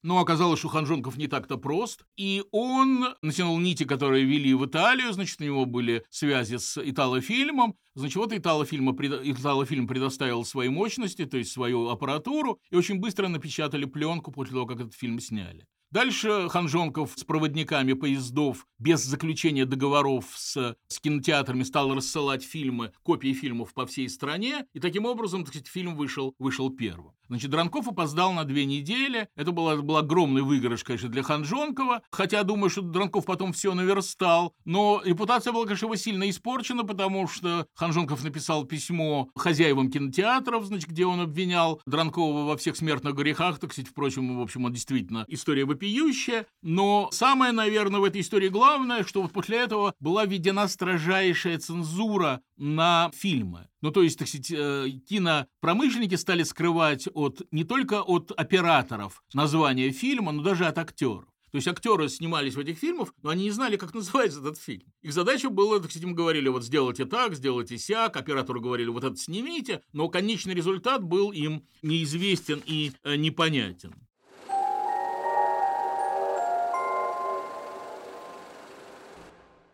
Но оказалось, что Ханжонков не так-то прост. И он натянул нити, которые вели в Италию. Значит, у него были связи с Италофильмом. Значит, вот Италофильм, Италофильм предоставил свои мощности, то есть свою аппаратуру. И очень быстро напечатали пленку после того, как этот фильм сняли. Дальше Ханжонков с проводниками поездов без заключения договоров с, с кинотеатрами стал рассылать фильмы, копии фильмов по всей стране, и таким образом, так сказать, фильм вышел, вышел первым. Значит, Дранков опоздал на две недели. Это был, это был огромный выигрыш, конечно, для Ханжонкова. Хотя, думаю, что Дранков потом все наверстал. Но репутация была, конечно, его сильно испорчена, потому что Ханжонков написал письмо хозяевам кинотеатров, значит, где он обвинял Дранкова во всех смертных грехах. Так сказать, впрочем, в общем, он действительно история вопиющая. Но самое, наверное, в этой истории главное, что вот после этого была введена строжайшая цензура на фильмы. Ну, то есть, так сказать, э, кинопромышленники стали скрывать от, не только от операторов название фильма, но даже от актеров. То есть актеры снимались в этих фильмах, но они не знали, как называется этот фильм. Их задача была, так сказать, им говорили, вот сделайте так, сделайте сяк, оператору говорили, вот это снимите, но конечный результат был им неизвестен и э, непонятен.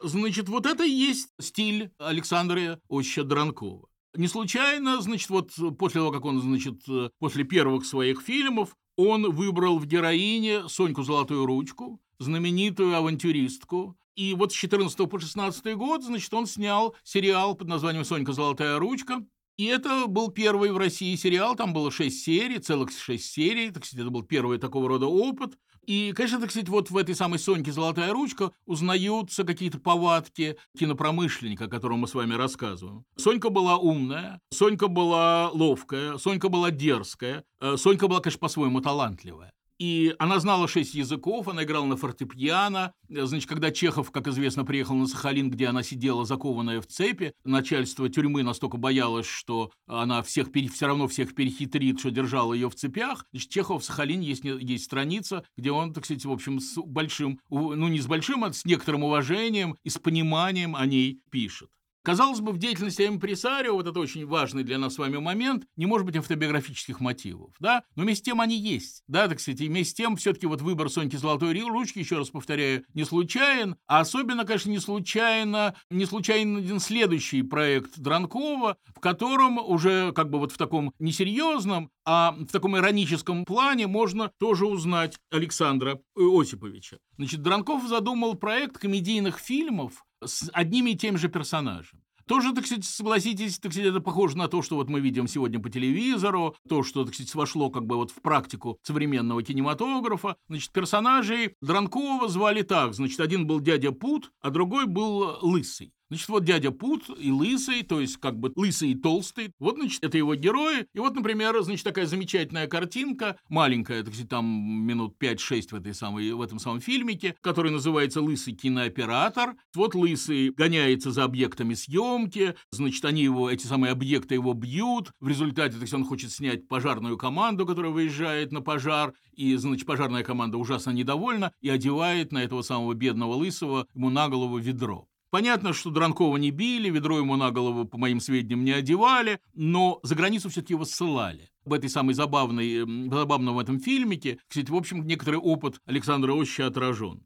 Значит, вот это и есть стиль Александра Оща Дранкова. Не случайно, значит, вот после того, как он, значит, после первых своих фильмов, он выбрал в героине Соньку Золотую Ручку, знаменитую авантюристку. И вот с 14 по 16 год, значит, он снял сериал под названием «Сонька Золотая Ручка», и это был первый в России сериал, там было шесть серий, целых шесть серий, так сказать, это был первый такого рода опыт. И, конечно, так сказать, вот в этой самой Соньке «Золотая ручка» узнаются какие-то повадки кинопромышленника, о котором мы с вами рассказываем. Сонька была умная, Сонька была ловкая, Сонька была дерзкая, Сонька была, конечно, по-своему талантливая. И она знала шесть языков, она играла на фортепиано. Значит, когда Чехов, как известно, приехал на Сахалин, где она сидела закованная в цепи, начальство тюрьмы настолько боялось, что она всех, все равно всех перехитрит, что держала ее в цепях. Значит, Чехов в Сахалине есть, есть страница, где он, так сказать, в общем, с большим, ну не с большим, а с некоторым уважением и с пониманием о ней пишет. Казалось бы, в деятельности импресарио, вот это очень важный для нас с вами момент, не может быть автобиографических мотивов, да, но вместе с тем они есть, да, так сказать, и вместе с тем все-таки вот выбор Соньки Золотой Ручки, еще раз повторяю, не случайен, а особенно, конечно, не случайно, не случайен один следующий проект Дранкова, в котором уже как бы вот в таком несерьезном, а в таком ироническом плане можно тоже узнать Александра Осиповича. Значит, Дранков задумал проект комедийных фильмов, с одними и теми же персонажами. Тоже, так сказать, согласитесь, так сказать, это похоже на то, что вот мы видим сегодня по телевизору, то, что, так сказать, вошло как бы вот в практику современного кинематографа. Значит, персонажей Дранкова звали так. Значит, один был дядя Пут, а другой был Лысый. Значит, вот дядя Пут и Лысый, то есть как бы Лысый и Толстый. Вот, значит, это его герои. И вот, например, значит, такая замечательная картинка, маленькая, так сказать, там минут 5-6 в, этой самой, в этом самом фильмике, который называется «Лысый кинооператор». Вот Лысый гоняется за объектами съемки, значит, они его, эти самые объекты его бьют. В результате, так сказать, он хочет снять пожарную команду, которая выезжает на пожар, и, значит, пожарная команда ужасно недовольна и одевает на этого самого бедного Лысого ему на голову ведро. Понятно, что Дранкова не били, ведро ему на голову, по моим сведениям, не одевали, но за границу все-таки его ссылали. В этой самой забавной, забавном этом фильмике, кстати, в общем, некоторый опыт Александра Оща отражен.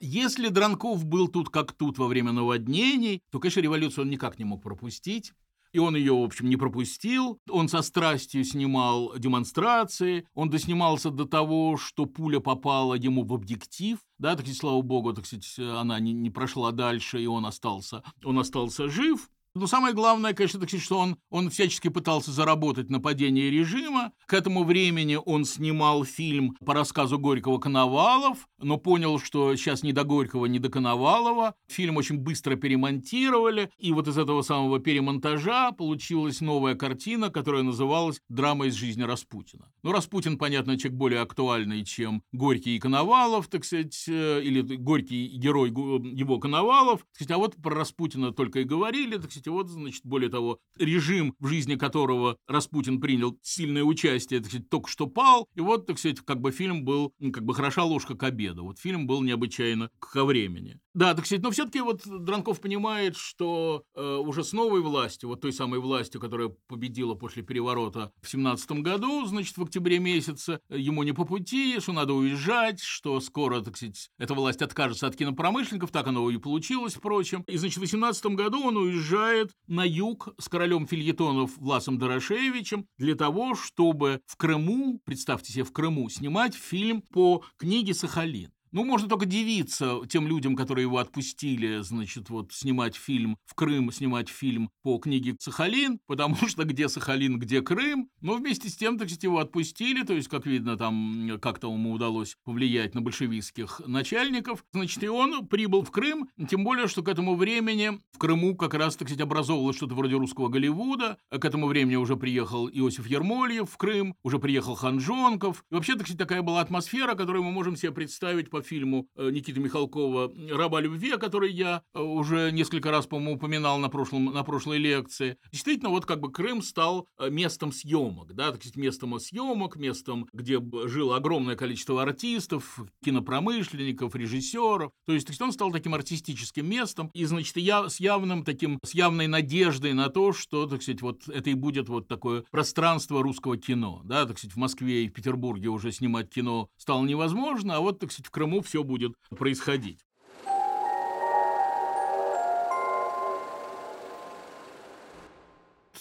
Если Дранков был тут как тут во время наводнений, то, конечно, революцию он никак не мог пропустить. И он ее, в общем, не пропустил. Он со страстью снимал демонстрации. Он доснимался до того, что пуля попала ему в объектив. Да, так сказать, слава богу, так сказать, она не, не прошла дальше, и он остался, он остался жив. Но самое главное, конечно, так что он, он всячески пытался заработать на падение режима. К этому времени он снимал фильм по рассказу Горького «Коновалов», но понял, что сейчас ни до Горького, ни до Коновалова. Фильм очень быстро перемонтировали, и вот из этого самого перемонтажа получилась новая картина, которая называлась «Драма из жизни Распутина». Ну, Распутин, понятно, человек более актуальный, чем Горький и Коновалов, так сказать, э, или Горький герой его Коновалов. Сказать, а вот про Распутина только и говорили, так сказать, Слушайте, вот, значит, более того, режим, в жизни которого Распутин принял сильное участие, так сказать, только что пал, и вот, так сказать, как бы фильм был, как бы хороша ложка к обеду. Вот фильм был необычайно ко времени. Да, так сказать, но все-таки вот Дранков понимает, что э, уже с новой властью, вот той самой властью, которая победила после переворота в 17 году, значит, в октябре месяце, ему не по пути, что надо уезжать, что скоро, так сказать, эта власть откажется от кинопромышленников, так оно и получилось, впрочем. И, значит, в 18 году он уезжает уезжает на юг с королем фильетонов Власом Дорошевичем для того, чтобы в Крыму, представьте себе, в Крыму снимать фильм по книге «Сахалин». Ну, можно только дивиться тем людям, которые его отпустили, значит, вот снимать фильм в Крым, снимать фильм по книге «Сахалин», потому что где Сахалин, где Крым. Но вместе с тем, так сказать, его отпустили, то есть, как видно, там как-то ему удалось повлиять на большевистских начальников. Значит, и он прибыл в Крым, тем более, что к этому времени в Крыму как раз, так сказать, образовывалось что-то вроде русского Голливуда. К этому времени уже приехал Иосиф Ермольев в Крым, уже приехал Ханжонков. И вообще, так сказать, такая была атмосфера, которую мы можем себе представить по фильму э, Никиты Михалкова «Раба любви», о которой я э, уже несколько раз, по-моему, упоминал на, прошлом, на прошлой лекции. Действительно, вот как бы Крым стал э, местом съемок, да, так сказать, местом съемок, местом, где жило огромное количество артистов, кинопромышленников, режиссеров. То есть, то он стал таким артистическим местом, и, значит, я с явным таким, с явной надеждой на то, что, так сказать, вот это и будет вот такое пространство русского кино, да, так сказать, в Москве и в Петербурге уже снимать кино стало невозможно, а вот, так сказать, в Крыму все будет происходить.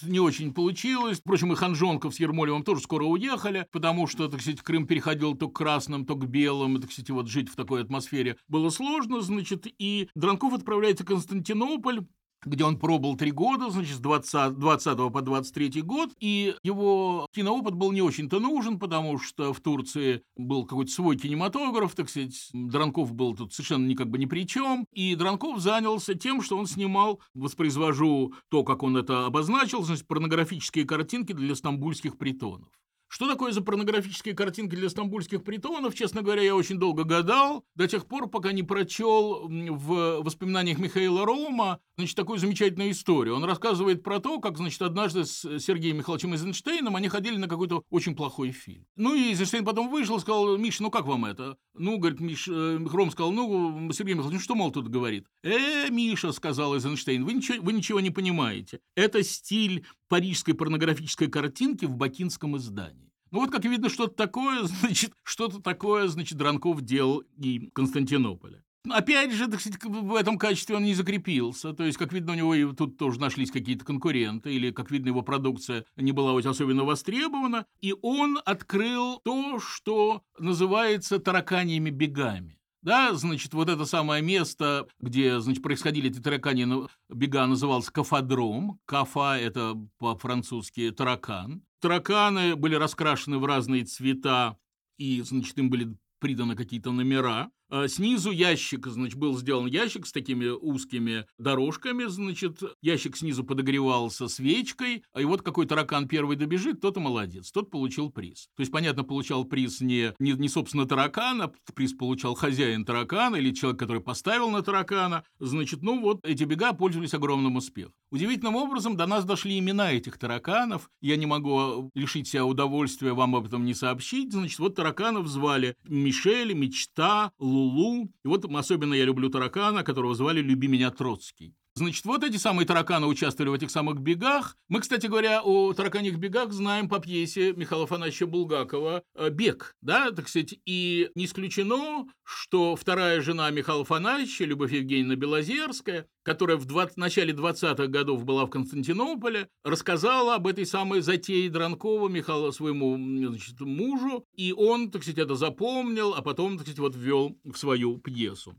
не очень получилось. Впрочем, и Ханжонков с Ермолевым тоже скоро уехали, потому что, так сказать, Крым переходил то к красным, то к белым, так сказать, вот жить в такой атмосфере было сложно, значит, и Дранков отправляется в Константинополь, где он пробыл три года, значит, с 20, 20 по 23 год, и его киноопыт был не очень-то нужен, потому что в Турции был какой-то свой кинематограф, так сказать, Дранков был тут совершенно ни как бы ни при чем, и Дранков занялся тем, что он снимал, воспроизвожу то, как он это обозначил, значит, порнографические картинки для стамбульских притонов. Что такое за порнографические картинки для стамбульских притонов, честно говоря, я очень долго гадал, до тех пор, пока не прочел в воспоминаниях Михаила Рома, значит, такую замечательную историю. Он рассказывает про то, как, значит, однажды с Сергеем Михайловичем Эйзенштейном они ходили на какой-то очень плохой фильм. Ну, и Эйзенштейн потом вышел и сказал, Миш, ну как вам это? Ну, говорит, Миш, э, Ром сказал, ну, Сергей Михайлович, ну что, мол, тут говорит? Э, Миша, сказал Эйзенштейн, вы ничего, вы ничего не понимаете. Это стиль парижской порнографической картинки в бакинском издании. Ну вот, как видно, что-то такое, значит, что-то такое, значит, Дранков делал и Константинополя. Опять же, в этом качестве он не закрепился. То есть, как видно, у него и тут тоже нашлись какие-то конкуренты, или, как видно, его продукция не была особенно востребована. И он открыл то, что называется тараканьими бегами. Да, значит, вот это самое место, где, значит, происходили эти таракани бега, называлось кафадром. Кафа – это по-французски таракан. Тараканы были раскрашены в разные цвета, и, значит, им были приданы какие-то номера. А снизу ящик, значит, был сделан ящик с такими узкими дорожками, значит, ящик снизу подогревался свечкой, и вот какой таракан первый добежит, тот и молодец, тот получил приз. То есть, понятно, получал приз не, не, не собственно, таракан, а приз получал хозяин таракана или человек, который поставил на таракана. Значит, ну вот, эти бега пользовались огромным успехом. Удивительным образом до нас дошли имена этих тараканов. Я не могу лишить себя удовольствия вам об этом не сообщить. Значит, вот тараканов звали Мишель, Мечта, Лу, Лулу. И вот особенно я люблю таракана, которого звали «Люби меня Троцкий». Значит, вот эти самые тараканы участвовали в этих самых бегах. Мы, кстати говоря, о тараканьих бегах знаем по пьесе Михаила Афанасьевича Булгакова э, «Бег». Да, так сказать, и не исключено, что вторая жена Михаила Афанасьевича, Любовь Евгеньевна Белозерская, которая в 20, начале 20-х годов была в Константинополе, рассказала об этой самой затее Дранкова Михаила своему значит, мужу, и он, так сказать, это запомнил, а потом, так сказать, вот ввел в свою пьесу.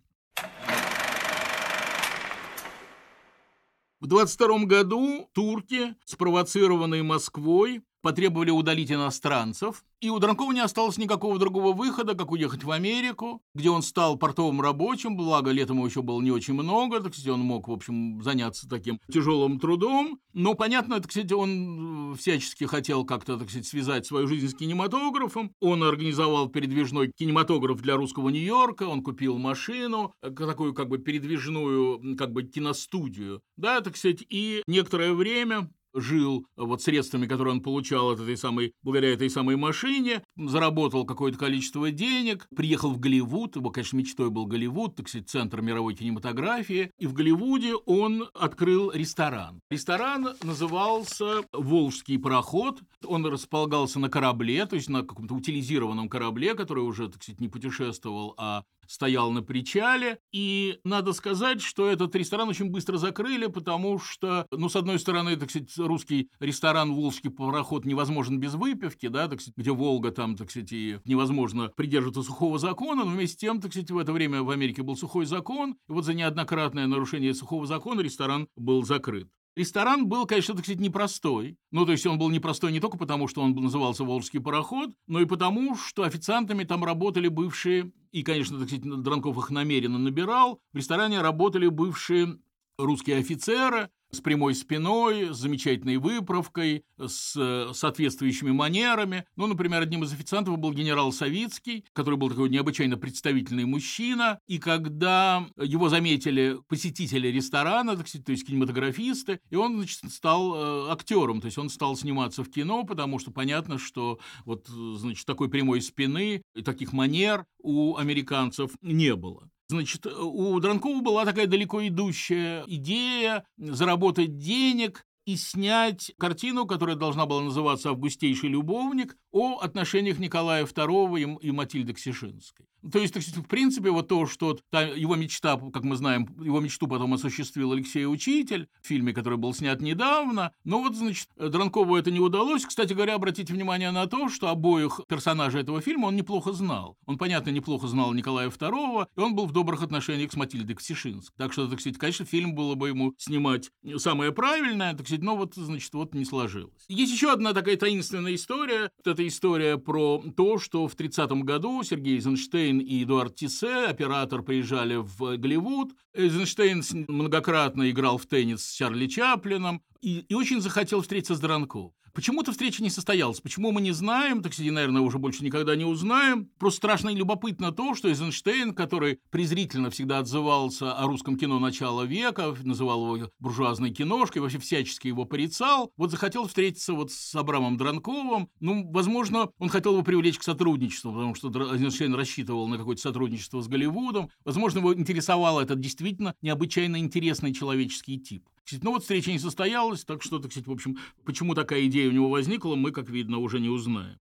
В 22 году турки, спровоцированные Москвой, потребовали удалить иностранцев, и у Дранкова не осталось никакого другого выхода, как уехать в Америку, где он стал портовым рабочим, благо летом его еще было не очень много, так сказать, он мог, в общем, заняться таким тяжелым трудом, но, понятно, так сказать, он всячески хотел как-то, так сказать, связать свою жизнь с кинематографом, он организовал передвижной кинематограф для русского Нью-Йорка, он купил машину, такую как бы передвижную, как бы киностудию, да, так сказать, и некоторое время жил вот средствами, которые он получал от этой самой, благодаря этой самой машине, заработал какое-то количество денег, приехал в Голливуд, его, конечно, мечтой был Голливуд, так сказать, центр мировой кинематографии, и в Голливуде он открыл ресторан. Ресторан назывался «Волжский пароход», он располагался на корабле, то есть на каком-то утилизированном корабле, который уже, так сказать, не путешествовал, а стоял на причале. И надо сказать, что этот ресторан очень быстро закрыли, потому что, ну, с одной стороны, так сказать, русский ресторан «Волжский пароход» невозможен без выпивки, да, так сказать, где Волга там, так сказать, и невозможно придерживаться сухого закона, но вместе с тем, так сказать, в это время в Америке был сухой закон, и вот за неоднократное нарушение сухого закона ресторан был закрыт. Ресторан был, конечно, так сказать, непростой. Ну, то есть он был непростой не только потому, что он назывался «Волжский пароход», но и потому, что официантами там работали бывшие, и, конечно, так сказать, Дранков их намеренно набирал, в ресторане работали бывшие русские офицеры, с прямой спиной, с замечательной выправкой, с э, соответствующими манерами. Ну, например, одним из официантов был генерал Савицкий, который был такой необычайно представительный мужчина. И когда его заметили посетители ресторана, то есть кинематографисты, и он, значит, стал э, актером, то есть он стал сниматься в кино, потому что понятно, что вот, значит, такой прямой спины и таких манер у американцев не было. Значит, у Дранкова была такая далеко идущая идея заработать денег и снять картину, которая должна была называться «Августейший любовник», о отношениях Николая II и Матильды Ксишинской. То есть, в принципе, вот то, что та, его мечта, как мы знаем, его мечту потом осуществил Алексей Учитель в фильме, который был снят недавно. Но вот, значит, Дранкову это не удалось. Кстати говоря, обратите внимание на то, что обоих персонажей этого фильма он неплохо знал. Он, понятно, неплохо знал Николая II, и он был в добрых отношениях с Матильдой Ксишинской. Так что, так сказать, конечно, фильм было бы ему снимать самое правильное, так сказать, но вот, значит, вот не сложилось. Есть еще одна такая таинственная история. Вот эта история про то, что в 30 году Сергей Эйзенштейн Эйзенштейн и Эдуард Тиссе, оператор, приезжали в Голливуд. Эйзенштейн многократно играл в теннис с Чарли Чаплином и, и очень захотел встретиться с Дранковым. Почему-то встреча не состоялась. Почему мы не знаем, так сказать, наверное, уже больше никогда не узнаем. Просто страшно и любопытно то, что Эйзенштейн, который презрительно всегда отзывался о русском кино начала века, называл его буржуазной киношкой, вообще всячески его порицал, вот захотел встретиться вот с Абрамом Дранковым. Ну, возможно, он хотел его привлечь к сотрудничеству, потому что Эйзенштейн рассчитывал на какое-то сотрудничество с Голливудом. Возможно, его интересовал этот действительно необычайно интересный человеческий тип. Ну вот встреча не состоялась, так что, так сказать, в общем, почему такая идея у него возникла, мы, как видно, уже не узнаем.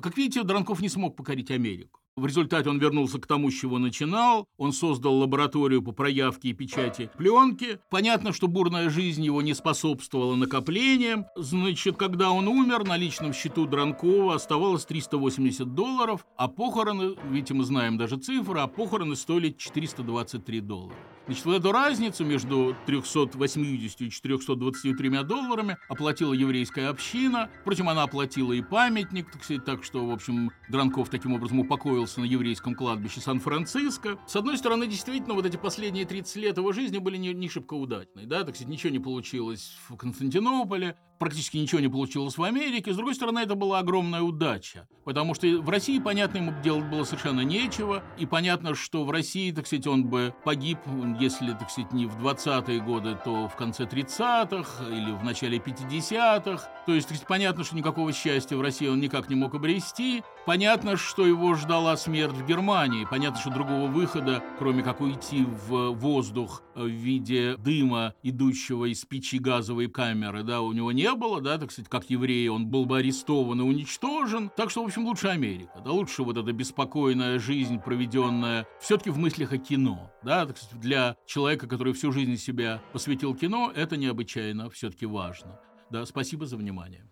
Как видите, Дранков не смог покорить Америку. В результате он вернулся к тому, с чего начинал. Он создал лабораторию по проявке и печати пленки. Понятно, что бурная жизнь его не способствовала накоплениям. Значит, когда он умер, на личном счету Дранкова оставалось 380 долларов, а похороны, видите, мы знаем даже цифры, а похороны стоили 423 доллара. Значит, вот эту разницу между 380 и 423 долларами оплатила еврейская община. Впрочем, она оплатила и памятник, так сказать, так что, в общем, Дранков таким образом упокоился на еврейском кладбище Сан-Франциско. С одной стороны, действительно, вот эти последние 30 лет его жизни были не, не шибко удачные, да, так сказать, ничего не получилось в Константинополе, практически ничего не получилось в Америке. С другой стороны, это была огромная удача, потому что в России, понятно, ему делать было совершенно нечего, и понятно, что в России, так сказать, он бы погиб, если, так сказать, не в 20-е годы, то в конце 30-х или в начале 50-х. То есть, понятно, что никакого счастья в России он никак не мог обрести. Понятно, что его ждала смерть в Германии. Понятно, что другого выхода, кроме как уйти в воздух в виде дыма, идущего из печи газовой камеры, да, у него не было, да, так сказать, как еврей, он был бы арестован и уничтожен. Так что, в общем, лучше Америка, да, лучше вот эта беспокойная жизнь, проведенная все-таки в мыслях о кино, да, так сказать, для человека, который всю жизнь себя посвятил кино, это необычайно все-таки важно. Да, спасибо за внимание.